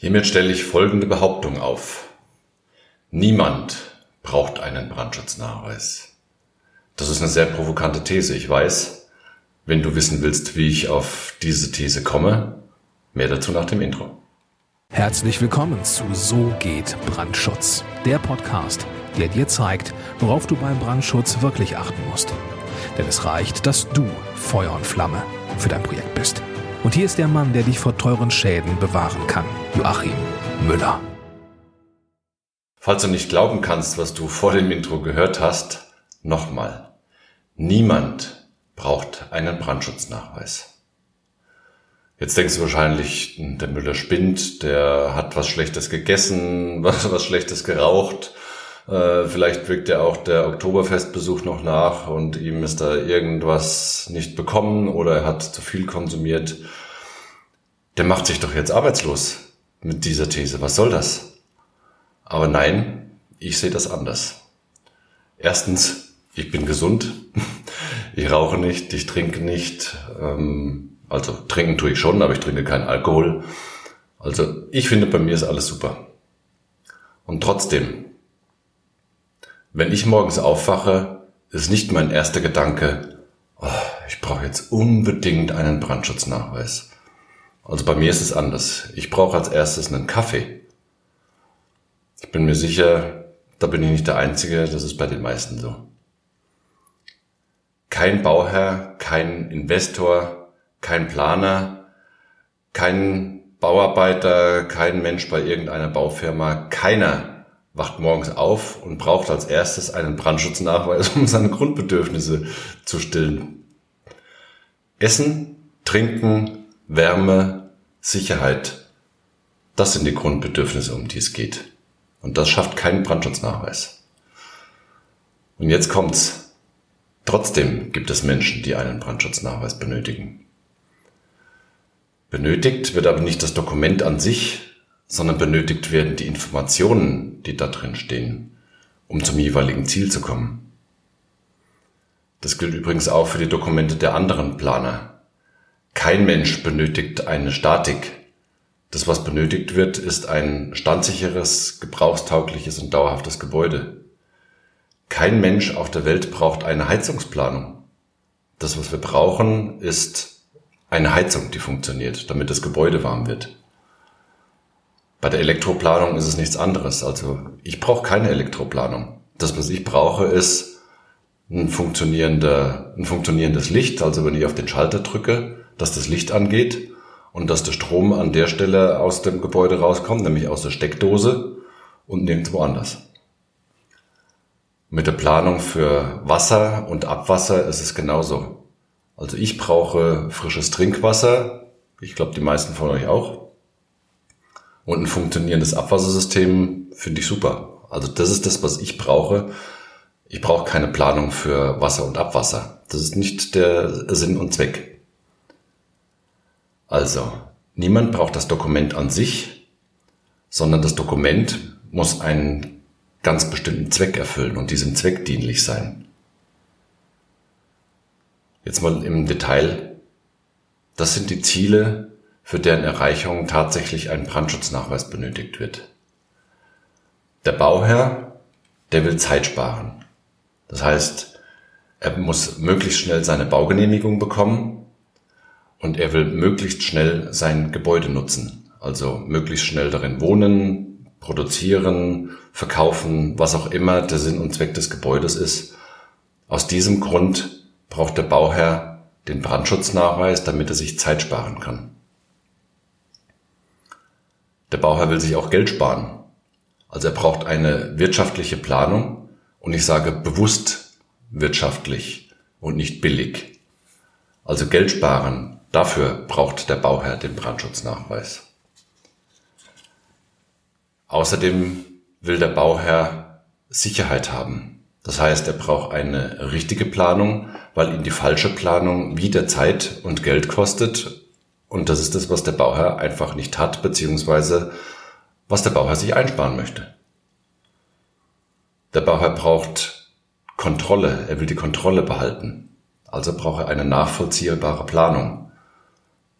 Hiermit stelle ich folgende Behauptung auf. Niemand braucht einen Brandschutznachweis. Das ist eine sehr provokante These, ich weiß. Wenn du wissen willst, wie ich auf diese These komme, mehr dazu nach dem Intro. Herzlich willkommen zu So geht Brandschutz, der Podcast, der dir zeigt, worauf du beim Brandschutz wirklich achten musst. Denn es reicht, dass du Feuer und Flamme für dein Projekt bist. Und hier ist der Mann, der dich vor teuren Schäden bewahren kann, Joachim Müller. Falls du nicht glauben kannst, was du vor dem Intro gehört hast, nochmal. Niemand braucht einen Brandschutznachweis. Jetzt denkst du wahrscheinlich, hm, der Müller spinnt, der hat was Schlechtes gegessen, was, was Schlechtes geraucht, äh, vielleicht wirkt ja auch der Oktoberfestbesuch noch nach und ihm ist da irgendwas nicht bekommen oder er hat zu viel konsumiert. Der macht sich doch jetzt arbeitslos mit dieser These. Was soll das? Aber nein, ich sehe das anders. Erstens, ich bin gesund. Ich rauche nicht, ich trinke nicht. Ähm, also trinken tue ich schon, aber ich trinke keinen Alkohol. Also ich finde, bei mir ist alles super. Und trotzdem, wenn ich morgens aufwache, ist nicht mein erster Gedanke, oh, ich brauche jetzt unbedingt einen Brandschutznachweis. Also bei mir ist es anders. Ich brauche als erstes einen Kaffee. Ich bin mir sicher, da bin ich nicht der Einzige, das ist bei den meisten so. Kein Bauherr, kein Investor, kein Planer, kein Bauarbeiter, kein Mensch bei irgendeiner Baufirma, keiner wacht morgens auf und braucht als erstes einen Brandschutznachweis, um seine Grundbedürfnisse zu stillen. Essen, Trinken, Wärme, Sicherheit. Das sind die Grundbedürfnisse, um die es geht. Und das schafft keinen Brandschutznachweis. Und jetzt kommt's. Trotzdem gibt es Menschen, die einen Brandschutznachweis benötigen. Benötigt wird aber nicht das Dokument an sich, sondern benötigt werden die Informationen, die da drin stehen, um zum jeweiligen Ziel zu kommen. Das gilt übrigens auch für die Dokumente der anderen Planer. Kein Mensch benötigt eine Statik. Das, was benötigt wird, ist ein standsicheres, gebrauchstaugliches und dauerhaftes Gebäude. Kein Mensch auf der Welt braucht eine Heizungsplanung. Das, was wir brauchen, ist eine Heizung, die funktioniert, damit das Gebäude warm wird. Bei der Elektroplanung ist es nichts anderes. Also ich brauche keine Elektroplanung. Das, was ich brauche, ist ein, funktionierender, ein funktionierendes Licht. Also wenn ich auf den Schalter drücke, dass das Licht angeht und dass der Strom an der Stelle aus dem Gebäude rauskommt, nämlich aus der Steckdose und nirgendwo anders. Mit der Planung für Wasser und Abwasser ist es genauso. Also ich brauche frisches Trinkwasser. Ich glaube, die meisten von euch auch. Und ein funktionierendes Abwassersystem finde ich super. Also das ist das, was ich brauche. Ich brauche keine Planung für Wasser und Abwasser. Das ist nicht der Sinn und Zweck. Also, niemand braucht das Dokument an sich, sondern das Dokument muss einen ganz bestimmten Zweck erfüllen und diesem Zweck dienlich sein. Jetzt mal im Detail. Das sind die Ziele, für deren Erreichung tatsächlich ein Brandschutznachweis benötigt wird. Der Bauherr, der will Zeit sparen. Das heißt, er muss möglichst schnell seine Baugenehmigung bekommen und er will möglichst schnell sein Gebäude nutzen. Also möglichst schnell darin wohnen, produzieren, verkaufen, was auch immer der Sinn und Zweck des Gebäudes ist. Aus diesem Grund braucht der Bauherr den Brandschutznachweis, damit er sich Zeit sparen kann. Der Bauherr will sich auch Geld sparen. Also er braucht eine wirtschaftliche Planung und ich sage bewusst wirtschaftlich und nicht billig. Also Geld sparen, dafür braucht der Bauherr den Brandschutznachweis. Außerdem will der Bauherr Sicherheit haben. Das heißt, er braucht eine richtige Planung, weil ihn die falsche Planung wieder Zeit und Geld kostet und das ist das, was der Bauherr einfach nicht hat, beziehungsweise was der Bauherr sich einsparen möchte. Der Bauherr braucht Kontrolle, er will die Kontrolle behalten. Also braucht er eine nachvollziehbare Planung.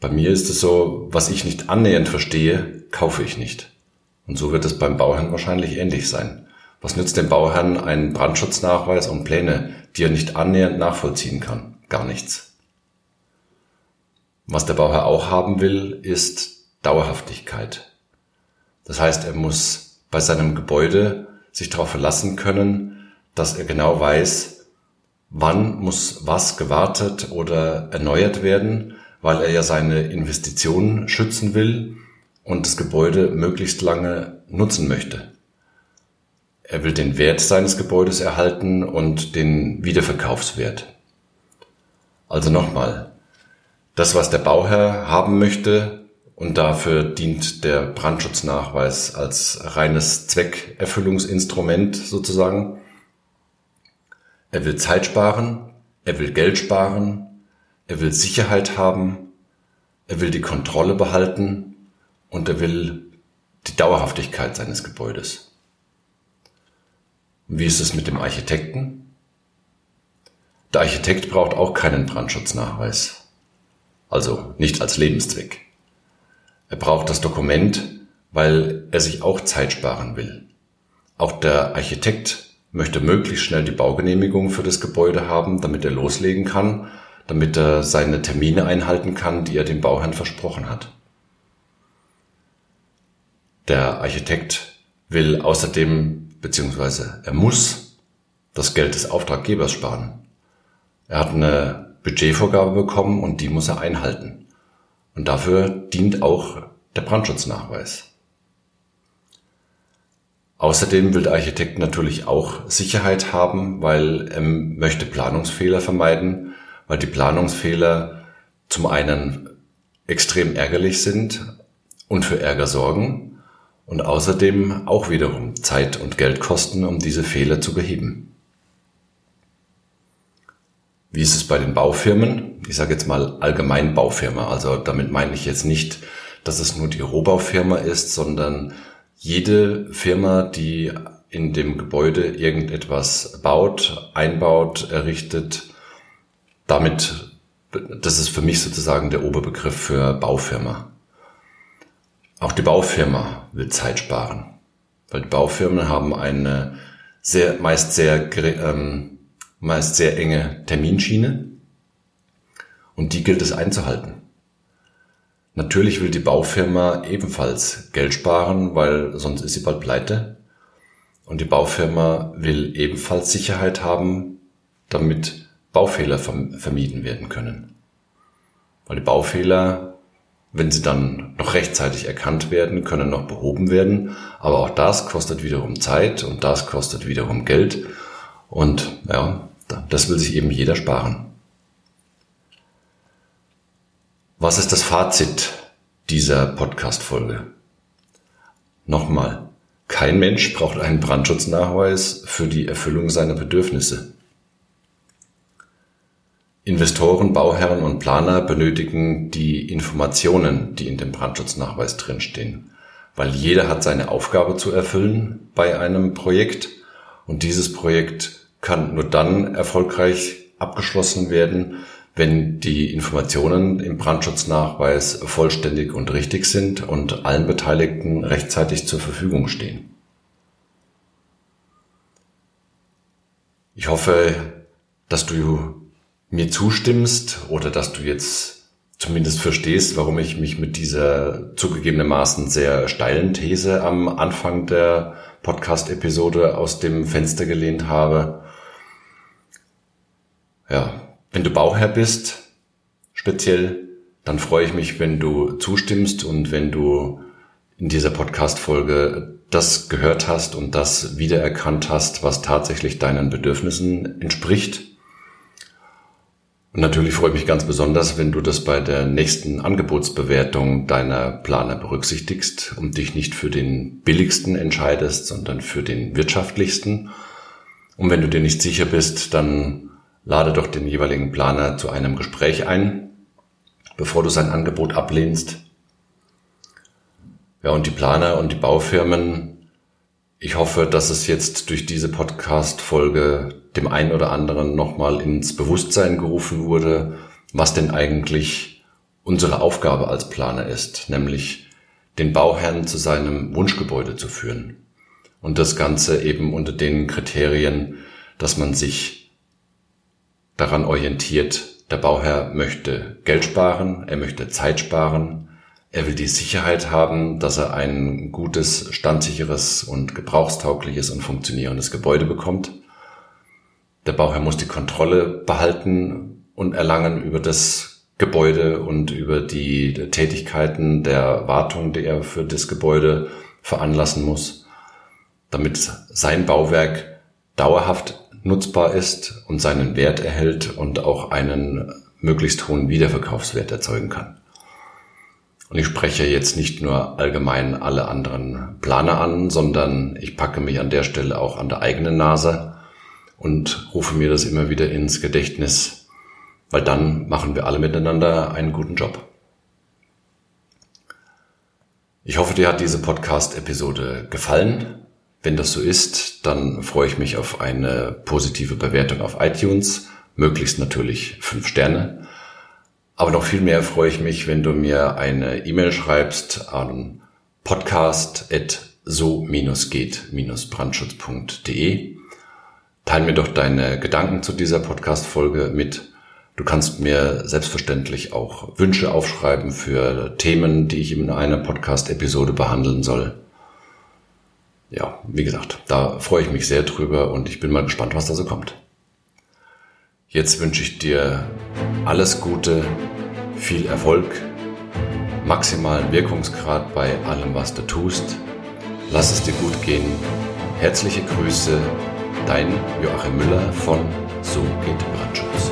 Bei mir ist es so, was ich nicht annähernd verstehe, kaufe ich nicht. Und so wird es beim Bauherrn wahrscheinlich ähnlich sein. Was nützt dem Bauherrn ein Brandschutznachweis und Pläne, die er nicht annähernd nachvollziehen kann? Gar nichts. Was der Bauherr auch haben will, ist Dauerhaftigkeit. Das heißt, er muss bei seinem Gebäude sich darauf verlassen können, dass er genau weiß, wann muss was gewartet oder erneuert werden weil er ja seine Investitionen schützen will und das Gebäude möglichst lange nutzen möchte. Er will den Wert seines Gebäudes erhalten und den Wiederverkaufswert. Also nochmal, das, was der Bauherr haben möchte, und dafür dient der Brandschutznachweis als reines Zweckerfüllungsinstrument sozusagen. Er will Zeit sparen, er will Geld sparen, er will Sicherheit haben, er will die Kontrolle behalten und er will die Dauerhaftigkeit seines Gebäudes. Wie ist es mit dem Architekten? Der Architekt braucht auch keinen Brandschutznachweis. Also nicht als Lebenszweck. Er braucht das Dokument, weil er sich auch Zeit sparen will. Auch der Architekt möchte möglichst schnell die Baugenehmigung für das Gebäude haben, damit er loslegen kann damit er seine Termine einhalten kann, die er dem Bauherrn versprochen hat. Der Architekt will außerdem, beziehungsweise er muss das Geld des Auftraggebers sparen. Er hat eine Budgetvorgabe bekommen und die muss er einhalten. Und dafür dient auch der Brandschutznachweis. Außerdem will der Architekt natürlich auch Sicherheit haben, weil er möchte Planungsfehler vermeiden weil die Planungsfehler zum einen extrem ärgerlich sind und für Ärger sorgen und außerdem auch wiederum Zeit und Geld kosten, um diese Fehler zu beheben. Wie ist es bei den Baufirmen? Ich sage jetzt mal allgemein Baufirma. Also damit meine ich jetzt nicht, dass es nur die Rohbaufirma ist, sondern jede Firma, die in dem Gebäude irgendetwas baut, einbaut, errichtet, damit, das ist für mich sozusagen der Oberbegriff für Baufirma. Auch die Baufirma will Zeit sparen, weil die Baufirmen haben eine sehr, meist sehr, ähm, meist sehr enge Terminschiene und die gilt es einzuhalten. Natürlich will die Baufirma ebenfalls Geld sparen, weil sonst ist sie bald pleite. Und die Baufirma will ebenfalls Sicherheit haben, damit Baufehler vermieden werden können. Weil die Baufehler, wenn sie dann noch rechtzeitig erkannt werden, können noch behoben werden. Aber auch das kostet wiederum Zeit und das kostet wiederum Geld. Und ja, das will sich eben jeder sparen. Was ist das Fazit dieser Podcast-Folge? Nochmal. Kein Mensch braucht einen Brandschutznachweis für die Erfüllung seiner Bedürfnisse. Investoren, Bauherren und Planer benötigen die Informationen, die in dem Brandschutznachweis drinstehen, weil jeder hat seine Aufgabe zu erfüllen bei einem Projekt und dieses Projekt kann nur dann erfolgreich abgeschlossen werden, wenn die Informationen im Brandschutznachweis vollständig und richtig sind und allen Beteiligten rechtzeitig zur Verfügung stehen. Ich hoffe, dass du mir zustimmst oder dass du jetzt zumindest verstehst, warum ich mich mit dieser zugegebenermaßen sehr steilen These am Anfang der Podcast-Episode aus dem Fenster gelehnt habe. Ja, wenn du Bauherr bist, speziell, dann freue ich mich, wenn du zustimmst und wenn du in dieser Podcast-Folge das gehört hast und das wiedererkannt hast, was tatsächlich deinen Bedürfnissen entspricht und natürlich freue ich mich ganz besonders, wenn du das bei der nächsten Angebotsbewertung deiner Planer berücksichtigst und dich nicht für den billigsten entscheidest, sondern für den wirtschaftlichsten. Und wenn du dir nicht sicher bist, dann lade doch den jeweiligen Planer zu einem Gespräch ein, bevor du sein Angebot ablehnst. Ja, und die Planer und die Baufirmen ich hoffe, dass es jetzt durch diese Podcast-Folge dem einen oder anderen nochmal ins Bewusstsein gerufen wurde, was denn eigentlich unsere Aufgabe als Planer ist, nämlich den Bauherrn zu seinem Wunschgebäude zu führen. Und das Ganze eben unter den Kriterien, dass man sich daran orientiert, der Bauherr möchte Geld sparen, er möchte Zeit sparen, er will die Sicherheit haben, dass er ein gutes, standsicheres und gebrauchstaugliches und funktionierendes Gebäude bekommt. Der Bauherr muss die Kontrolle behalten und erlangen über das Gebäude und über die Tätigkeiten der Wartung, die er für das Gebäude veranlassen muss, damit sein Bauwerk dauerhaft nutzbar ist und seinen Wert erhält und auch einen möglichst hohen Wiederverkaufswert erzeugen kann. Und ich spreche jetzt nicht nur allgemein alle anderen Planer an, sondern ich packe mich an der Stelle auch an der eigenen Nase und rufe mir das immer wieder ins Gedächtnis, weil dann machen wir alle miteinander einen guten Job. Ich hoffe, dir hat diese Podcast-Episode gefallen. Wenn das so ist, dann freue ich mich auf eine positive Bewertung auf iTunes, möglichst natürlich fünf Sterne. Aber noch viel mehr freue ich mich, wenn du mir eine E-Mail schreibst an podcast.so-geht-brandschutz.de. Teil mir doch deine Gedanken zu dieser Podcast-Folge mit. Du kannst mir selbstverständlich auch Wünsche aufschreiben für Themen, die ich in einer Podcast-Episode behandeln soll. Ja, wie gesagt, da freue ich mich sehr drüber und ich bin mal gespannt, was da so kommt. Jetzt wünsche ich dir alles Gute, viel Erfolg, maximalen Wirkungsgrad bei allem, was du tust. Lass es dir gut gehen. Herzliche Grüße, dein Joachim Müller von So geht Brandschutz.